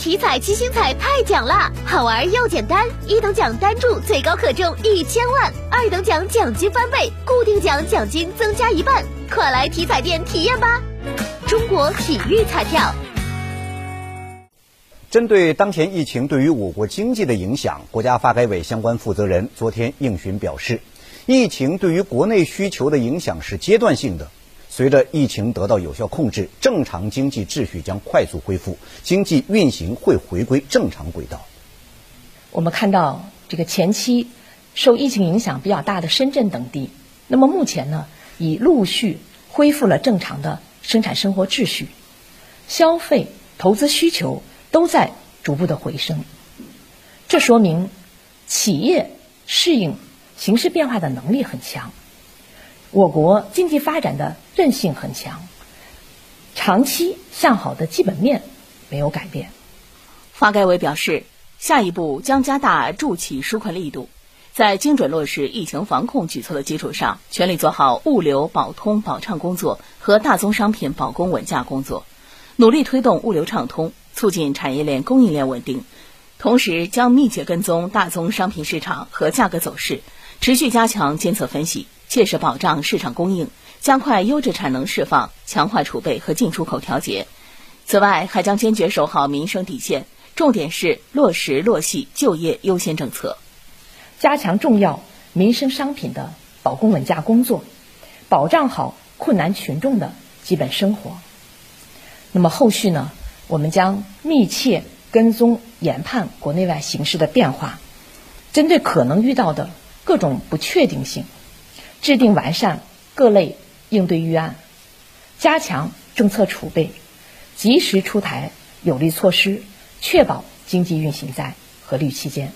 体彩七星彩太奖啦，好玩又简单，一等奖单注最高可中一千万，二等奖奖金翻倍，固定奖奖金增加一半，快来体彩店体验吧！中国体育彩票。针对当前疫情对于我国经济的影响，国家发改委相关负责人昨天应询表示，疫情对于国内需求的影响是阶段性的。随着疫情得到有效控制，正常经济秩序将快速恢复，经济运行会回归正常轨道。我们看到这个前期受疫情影响比较大的深圳等地，那么目前呢，已陆续恢复了正常的生产生活秩序，消费、投资需求都在逐步的回升。这说明企业适应形势变化的能力很强。我国经济发展的韧性很强，长期向好的基本面没有改变。发改委表示，下一步将加大助企纾困力度，在精准落实疫情防控举措的基础上，全力做好物流保通保畅工作和大宗商品保供稳价工作，努力推动物流畅通，促进产业链供应链稳定。同时，将密切跟踪大宗商品市场和价格走势，持续加强监测分析。切实保障市场供应，加快优质产能释放，强化储备和进出口调节。此外，还将坚决守好民生底线，重点是落实落细就业优先政策，加强重要民生商品的保供稳价工作，保障好困难群众的基本生活。那么后续呢？我们将密切跟踪研判国内外形势的变化，针对可能遇到的各种不确定性。制定完善各类应对预案，加强政策储备，及时出台有力措施，确保经济运行在合理期间。